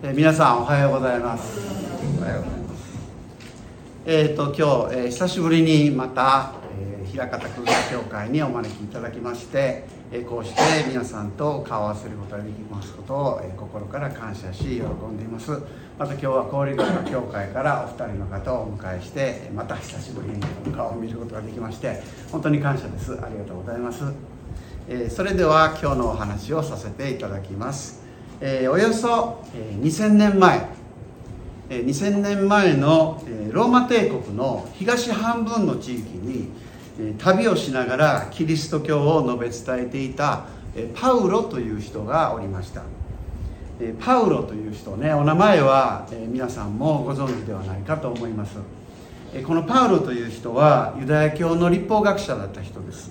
え、皆さんおはようございます。えっ、ー、と今日、えー、久しぶりにまた、えー、平方空間協会にお招きいただきまして、え、こうして皆さんと顔を合わせることができますことを、え、心から感謝し喜んでいます。また今日は交流学協会からお二人の方をお迎えしてまた久しぶりに顔を見ることができまして本当に感謝です。ありがとうございます、え、それでは今日のお話をさせていただきます。えー、およそ、2000年前、2000年前の、ローマ帝国の東半分の地域に、旅をしながらキリスト教を述べ伝えていた、パウロという人がおりました、パウロという人ねお名前は、皆さんもご存知ではないかと思います、このパウロという人はユダヤ教の立法学者だった人です。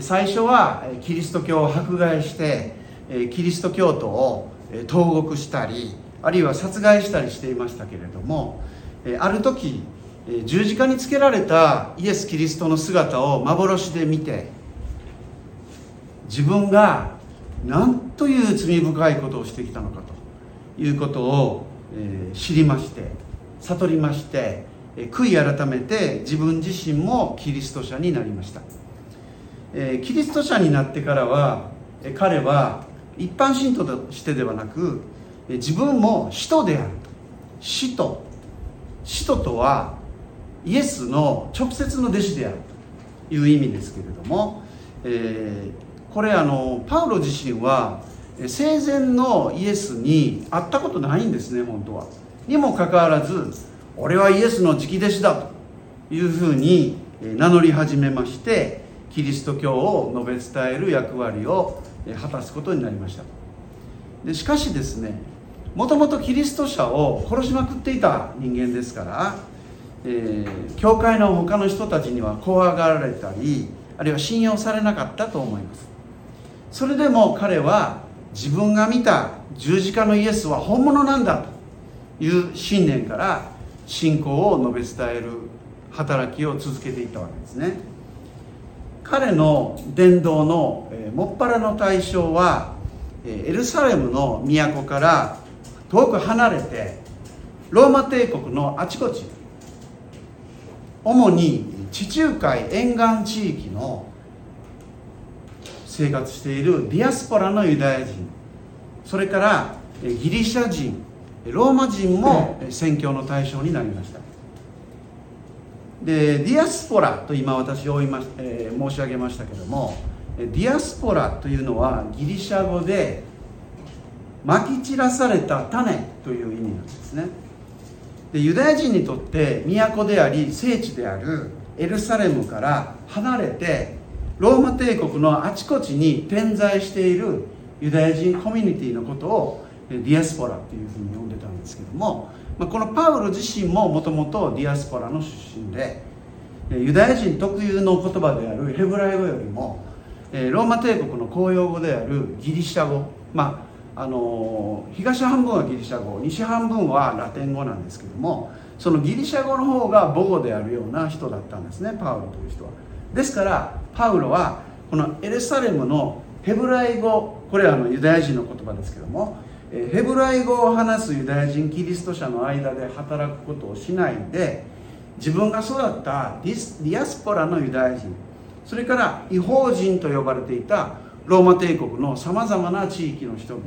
最初はキリスト教を迫害してキリスト教徒を投獄したりあるいは殺害したりしていましたけれどもある時十字架につけられたイエス・キリストの姿を幻で見て自分が何という罪深いことをしてきたのかということを知りまして悟りまして悔い改めて自分自身もキリスト者になりました。キリスト者になってからは彼は一般信徒としてではなく自分も使徒である。使徒。使徒とはイエスの直接の弟子であるという意味ですけれども、えー、これあのパウロ自身は生前のイエスに会ったことないんですね本当は。にもかかわらず俺はイエスの直弟子だというふうに名乗り始めましてキリスト教を述べ伝える役割を果たすことになりました。でしかしですねもともとキリスト者を殺しまくっていた人間ですから、えー、教会の他の人たちには怖がられたりあるいは信用されなかったと思います。それでも彼は自分が見た十字架のイエスは本物なんだという信念から信仰を述べ伝える働きを続けていたわけですね。彼の伝道のえもっぱらの対象はえエルサレムの都から遠く離れてローマ帝国のあちこち主に地中海沿岸地域の生活しているディアスポラのユダヤ人それからギリシャ人ローマ人も宣教の対象になりました。でディアスポラと今私をま、えー、申し上げましたけどもディアスポラというのはギリシャ語でまき散らされた種という意味なんですね。でユダヤ人にとって都であり聖地であるエルサレムから離れてローマ帝国のあちこちに点在しているユダヤ人コミュニティのことをディアスポラというふうに呼んでたんですけどもまあ、このパウロ自身ももともとディアスポラの出身でユダヤ人特有の言葉であるヘブライ語よりもローマ帝国の公用語であるギリシャ語まああの東半分はギリシャ語西半分はラテン語なんですけどもそのギリシャ語の方が母語であるような人だったんですねパウロという人は。ですからパウロはこのエルサレムのヘブライ語これはあのユダヤ人の言葉ですけどもヘブライ語を話すユダヤ人キリスト者の間で働くことをしないで自分が育ったディアスポラのユダヤ人それから異邦人と呼ばれていたローマ帝国のさまざまな地域の人々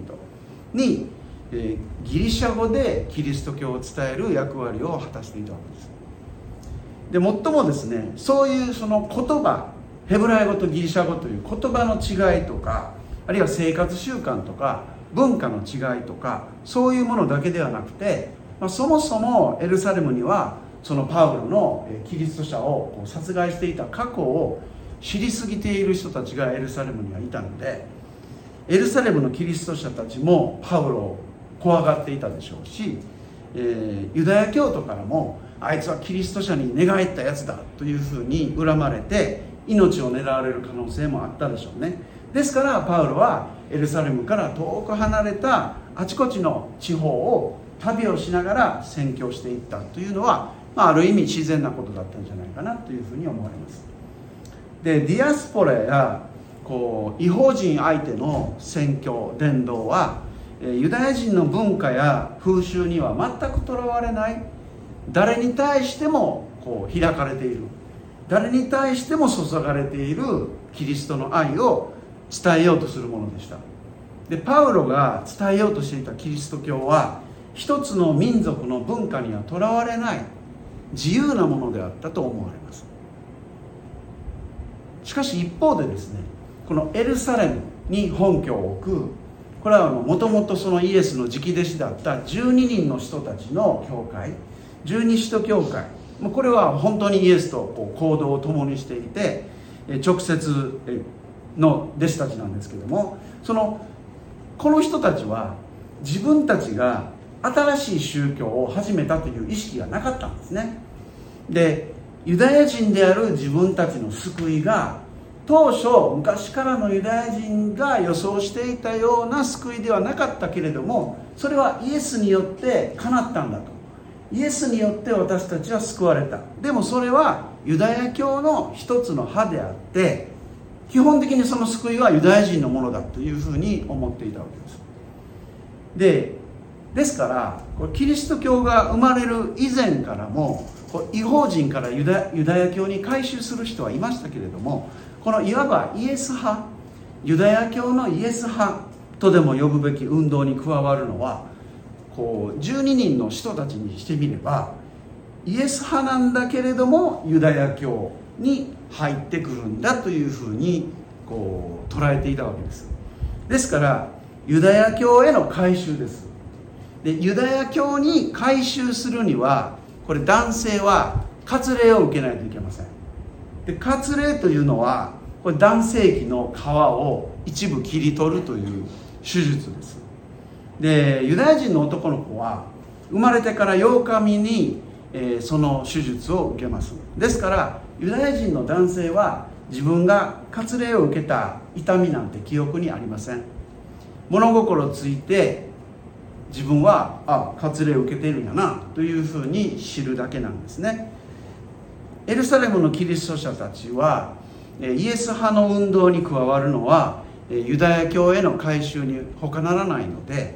に、えギリシャ語でキリスト教を伝える役割を果たしていたわけです。で最もですねそういうその言葉ヘブライ語とギリシャ語という言葉の違いとかあるいは生活習慣とか文化の違いとかそういうものだけではなくて、まあ、そもそもエルサレムにはそのパウロのキリスト者を殺害していた過去を知りすぎている人たちがエルサレムにはいたのでエルサレムのキリスト者たちもパウロを怖がっていたでしょうし、えー、ユダヤ教徒からもあいつはキリスト者に寝返ったやつだというふうに恨まれて命を狙われる可能性もあったでしょうね。ですからパウロはエルサレムから遠く離れたあちこちの地方を旅をしながら宣教していったというのは、まあ、ある意味自然なことだったんじゃないかなというふうに思われます。でディアスポラやこう違法人相手の宣教伝道はユダヤ人の文化や風習には全くとらわれない。誰に対してもこう開かれている。誰に対しても注がれているキリストの愛を伝えようとするものでした。でパウロが伝えようとしていたキリスト教は一つの民族の文化にはとらわれない自由なものであったと思われます。しかし一方でですねこのエルサレムに本拠を置くこれはもともとそのイエスの直弟子だった12人の人たちの教会十二使徒教会。これは本当にイエスと行動を共にしていて直接の弟子たちなんですけどもそのこの人たちは自分たちが新しい宗教を始めたという意識がなかったんですね。でユダヤ人である自分たちの救いが当初昔からのユダヤ人が予想していたような救いではなかったけれどもそれはイエスによって叶ったんだと。イエスによって私たちは救われた。でもそれはユダヤ教の一つの派であって基本的にその救いはユダヤ人のものだというふうに思っていたわけです。でですからこれキリスト教が生まれる以前からも違法人からユダユダヤ教に改宗する人はいましたけれどもこのいわばイエス派ユダヤ教のイエス派とでも呼ぶべき運動に加わるのはこう12人の人たちにしてみればイエス派なんだけれどもユダヤ教に入ってくるんだというふうにこう捉えていたわけです。ですからユダヤ教への改宗です。でユダヤ教に改宗するにはこれ男性は割礼を受けないといけません。で割礼というのはこれ男性器の皮を一部切り取るという手術です。でユダヤ人の男の子は生まれてから8日目に、えー、その手術を受けます。ですからユダヤ人の男性は自分が割礼を受けた痛みなんて記憶にありません。物心ついて自分はあ割礼を受けているんやなというふうに知るだけなんですね。エルサレムのキリスト者たちはイエス派の運動に加わるのはユダヤ教への改宗に他ならないので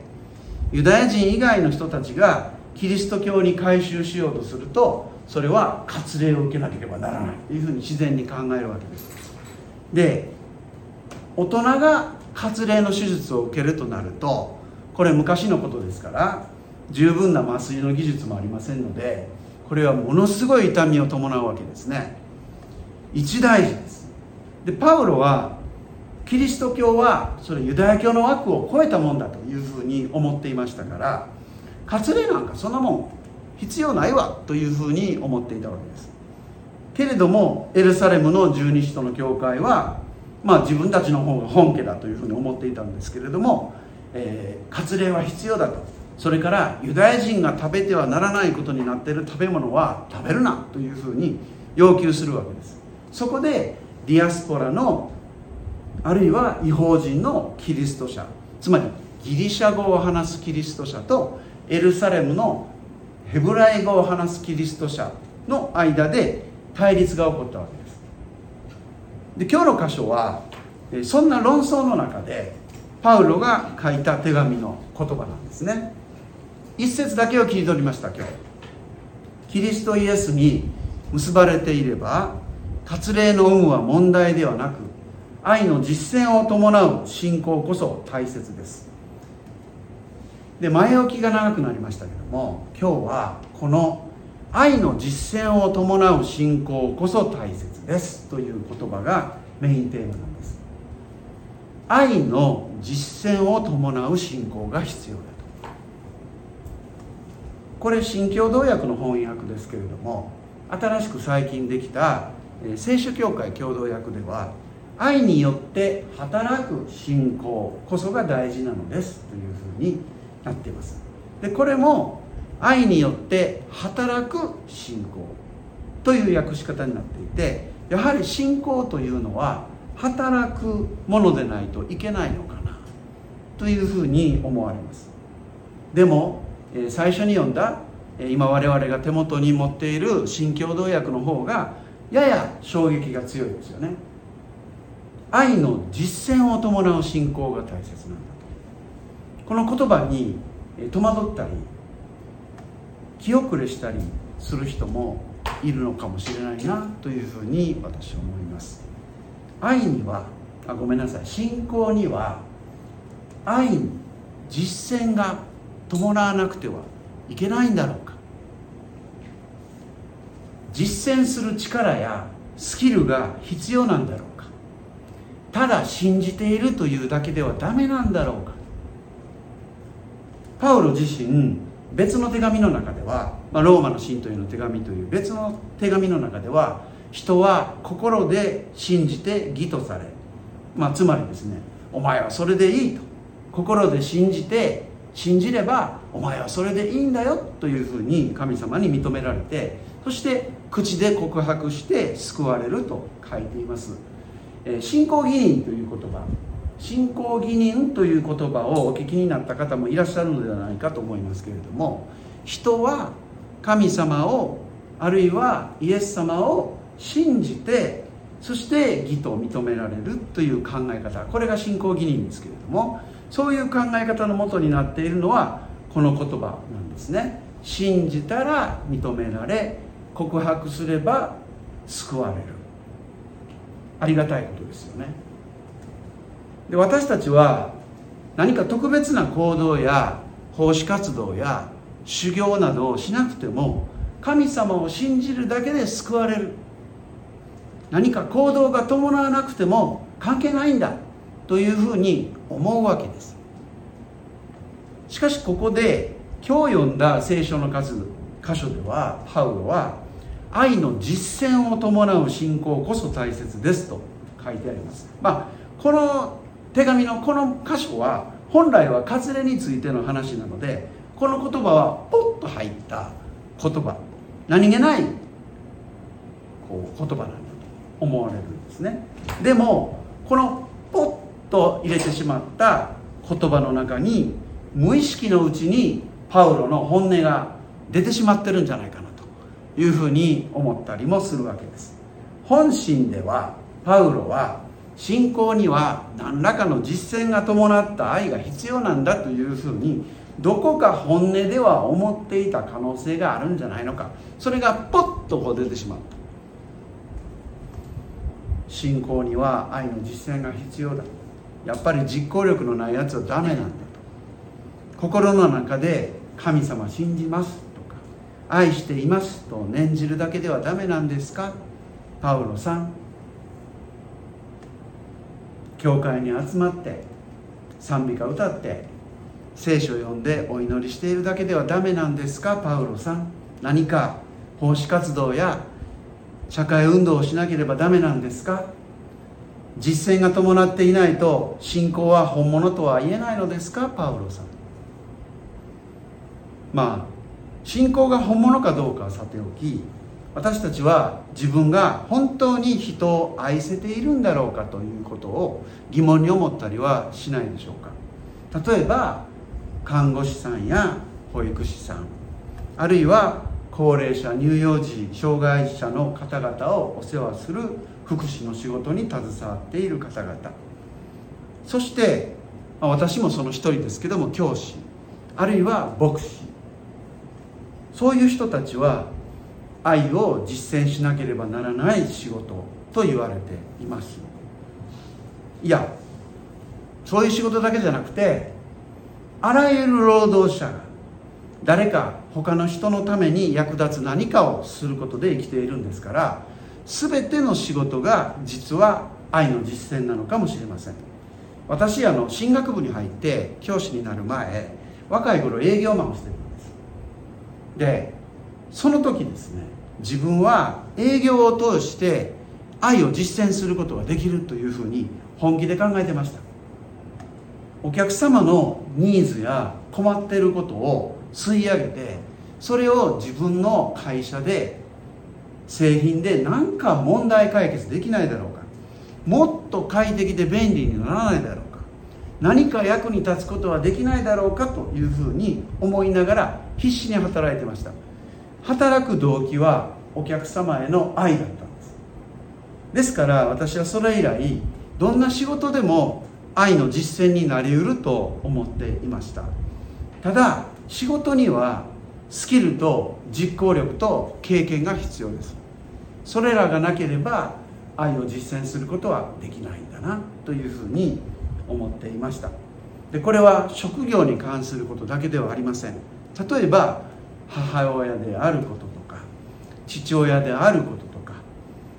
ユダヤ人以外の人たちがキリスト教に改宗しようとするとそれは割礼を受けなければならない。というふうに自然に考えるわけです。で大人が割礼の手術を受けるとなるとこれ昔のことですから十分な麻酔の技術もありませんのでこれはものすごい痛みを伴うわけですね。一大事です。でパウロはキリスト教はそれユダヤ教の枠を超えたもんだというふうに思っていましたから割礼なんかそんなもん必要ないわというふうに思っていたわけです。けれどもエルサレムの十二使徒の教会はまあ自分たちの方が本家だというふうに思っていたんですけれども、えー、割礼は必要だと。それからユダヤ人が食べてはならないことになっている食べ物は食べるなというふうに要求するわけです。そこでディアスポラのあるいは違法人のキリスト者つまりギリシャ語を話すキリスト者とエルサレムのヘブライ語を話すキリスト者の間で対立が起こったわけです。で今日の箇所はそんな論争の中でパウロが書いた手紙の言葉なんですね。一節だけを切り取りました今日。キリストイエスに結ばれていれば割礼の有無は問題ではなく愛の実践を伴う信仰こそ大切です。で前置きが長くなりましたけども今日はこの愛の実践を伴う信仰こそ大切ですという言葉がメインテーマなんです。愛の実践を伴う信仰が必要だと。これ新共同訳の翻訳ですけれども新しく最近できた聖書協会共同訳では愛によって働く信仰こそが大事なのですというふうになっています。でこれも愛によって働く信仰という訳し方になっていてやはり信仰というのは働くものでないといけないのかなというふうに思われます。でも最初に読んだ今我々が手元に持っている新共同訳の方がやや衝撃が強いですよね。愛の実践を伴う信仰が大切なんだ。この言葉に戸惑ったり気遅れしたりする人もいるのかもしれないなというふうに私は思います。愛にはあごめんなさい。信仰には愛に実践が伴わなくてはいけないんだろうか。実践する力やスキルが必要なんだろうか。ただ信じているというだけではダメなんだろうか。パウロ自身別の手紙の中では、まあ、ローマの信徒への手紙という別の手紙の中では人は心で信じて義とされ、まあ、つまりですねお前はそれでいいと。心で信じて信じればお前はそれでいいんだよというふうに神様に認められてそして口で告白して救われると書いています、えー、信仰義人という言葉。信仰義人という言葉をお聞きになった方もいらっしゃるのではないかと思いますけれども人は神様をあるいはイエス様を信じてそして義と認められるという考え方。これが信仰義人ですけれどもそういう考え方のもとになっているのはこの言葉なんですね。信じたら認められ告白すれば救われる。ありがたいことですよね。で私たちは何か特別な行動や奉仕活動や修行などをしなくても神様を信じるだけで救われる。何か行動が伴わなくても関係ないんだというふうに思うわけです。しかしここで今日読んだ聖書の数箇所ではパウロは愛の実践を伴う信仰こそ大切ですと書いてあります。まあこの手紙のこの箇所は本来は割礼についての話なのでこの言葉はポッと入った言葉。何気ないこう言葉なんだと思われるんですね。でもこのポッと入れてしまった言葉の中に無意識のうちにパウロの本音が出てしまってるんじゃないかなというふうに思ったりもするわけです。本心ではパウロは信仰には何らかの実践が伴った愛が必要なんだというふうにどこか本音では思っていた可能性があるんじゃないのか。それがポッとこう出てしまった信仰には愛の実践が必要だ。やっぱり実行力のないやつはダメなんだと。心の中で神様信じますとか愛していますと念じるだけではダメなんですか？パウロさん。教会に集まって賛美歌歌って聖書を読んでお祈りしているだけではダメなんですかパウロさん。何か奉仕活動や社会運動をしなければダメなんですか。実践が伴っていないと信仰は本物とは言えないのですかパウロさん。まあ信仰が本物かどうかはさておき私たちは自分が本当に人を愛せているんだろうかということを疑問に思ったりはしないでしょうか。例えば看護師さんや保育士さんあるいは高齢者乳幼児障害者の方々をお世話する福祉の仕事に携わっている方々。そして私もその一人ですけども教師。あるいは牧師。そういう人たちは愛を実践しなければならない仕事と言われています。いやそういう仕事だけじゃなくてあらゆる労働者が誰か他の人のために役立つ何かをすることで生きているんですから全ての仕事が実は愛の実践なのかもしれません。私あの進学部に入って教師になる前若い頃営業マンをしてるんです。でその時ですね自分は営業を通して愛を実践することができるというふうに本気で考えてました。お客様のニーズや困っていることを吸い上げてそれを自分の会社で製品で何か問題解決できないだろうか。もっと快適で便利にならないだろうか。何か役に立つことはできないだろうかというふうに思いながら必死に働いてました。働く動機はお客様への愛だったんです。ですから私はそれ以来どんな仕事でも愛の実践になりうると思っていました。ただ仕事にはスキルと実行力と経験が必要です。それらがなければ愛を実践することはできないんだなというふうに思っていました。でこれは職業に関することだけではありません。例えば母親であることとか父親であることとか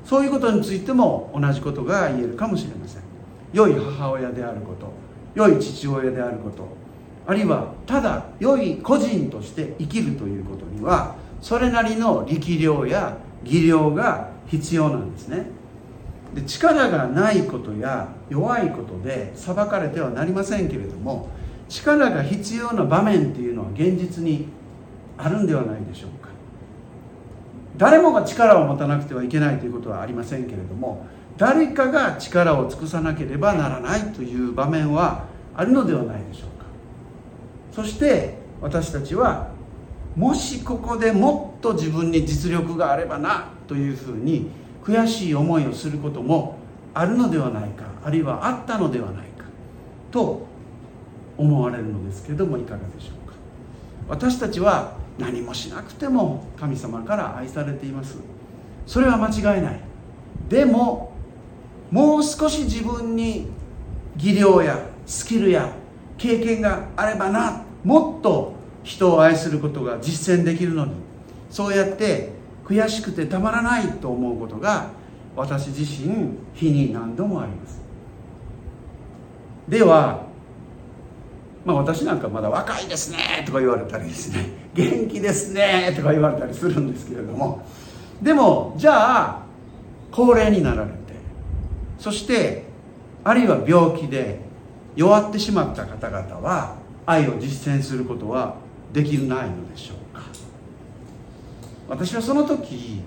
そういうことについても同じことが言えるかもしれません。良い母親であること良い父親であることあるいはただ良い個人として生きるということにはそれなりの力量や技量が必要なんですね。で力がないことや弱いことで裁かれてはなりませんけれども力が必要な場面っていうのは現実にあるんではないでしょうか。誰もが力を持たなくてはいけないということはありませんけれども誰かが力を尽くさなければならないという場面はあるのではないでしょうか。そして私たちはもしここでもっと自分に実力があればなというふうに悔しい思いをすることもあるのではないかあるいはあったのではないかと思われるのですけれどもいかがでしょうか。私たちは何もしなくても神様から愛されています。それは間違いない。でももう少し自分に技量やスキルや経験があればなもっと人を愛することが実践できるのにそうやって悔しくてたまらないと思うことが私自身日に何度もあります。ではまあ私なんかまだ若いですねとか言われたりですね元気ですねとか言われたりするんですけれどもでもじゃあ高齢になられてそしてあるいは病気で弱ってしまった方々は愛を実践することはできないのでしょうか。私はその時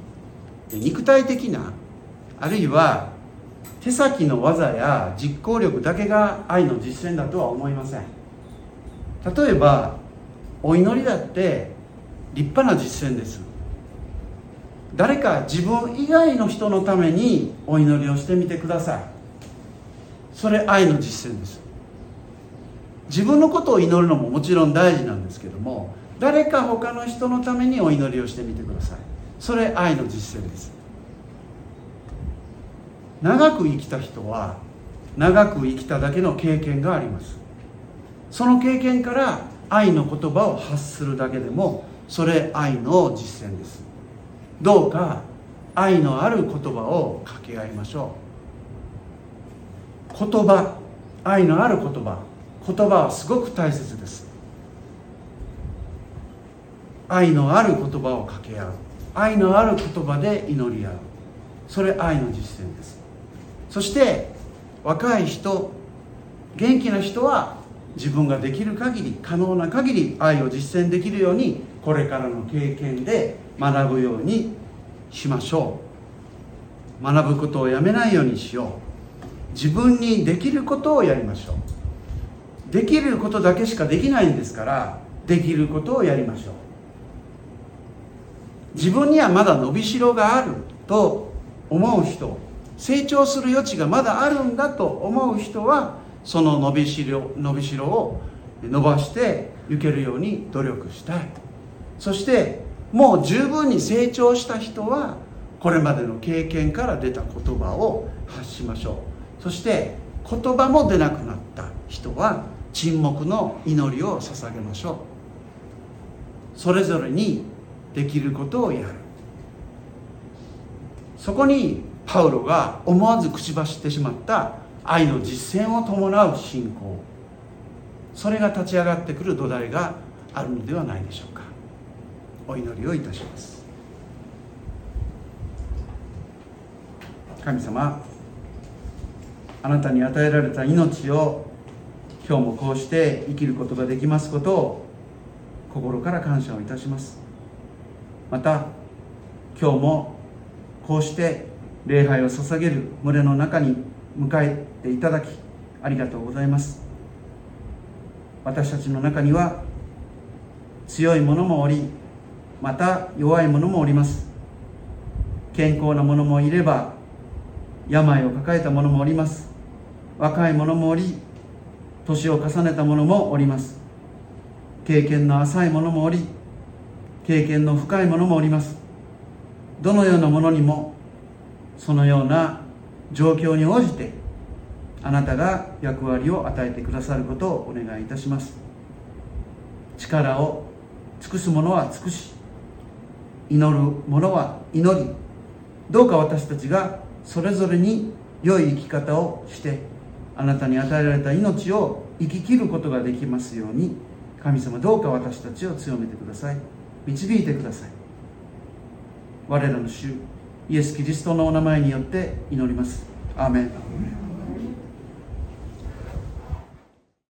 肉体的なあるいは手先の技や実行力だけが愛の実践だとは思いません。例えばお祈りだって立派な実践です。誰か自分以外の人のためにお祈りをしてみてください。それ愛の実践です。自分のことを祈るのももちろん大事なんですけども誰か他の人のためにお祈りをしてみてください。それ愛の実践です。長く生きた人は長く生きただけの経験があります。その経験から愛の言葉を発するだけでもそれ愛の実践です。どうか愛のある言葉を掛け合いましょう。言葉愛のある言葉。言葉はすごく大切です。愛のある言葉を掛け合う。愛のある言葉で祈り合う。それ愛の実践です。そして若い人元気な人は自分ができる限り可能な限り愛を実践できるようにこれからの経験で学ぶようにしましょう。学ぶことをやめないようにしよう。自分にできることをやりましょう。できることだけしかできないんですからできることをやりましょう。自分にはまだ伸びしろがあると思う人成長する余地がまだあるんだと思う人はその伸びしろ伸びしろを伸ばしていけるように努力したい。そしてもう十分に成長した人はこれまでの経験から出た言葉を発しましょう。そして言葉も出なくなった人は沈黙の祈りを捧げましょう。それぞれにできることをやる。そこにパウロが思わず口走ってしまった愛の実践を伴う信仰。それが立ち上がってくる土台があるのではないでしょうか。お祈りをいたします。神様あなたに与えられた命を今日もこうして生きることができますことを心から感謝をいたします。また今日もこうして礼拝を捧げる群れの中に迎えていただきありがとうございます。私たちの中には強い者もおりまた弱い者もおります。健康な者もいれば病を抱えた者もおります。若い者もおり年を重ねた者もおります。経験の浅い者もおり経験の深い者もおります。どのようなものにもそのような状況に応じてあなたが役割を与えてくださることをお願いいたします。力を尽くす者は尽くし祈る者は祈りどうか私たちがそれぞれに良い生き方をしてあなたに与えられた命を生き切ることができますように神様どうか私たちを強めてください。導いてください。我らの主イエス・キリストのお名前によって祈ります。アーメン。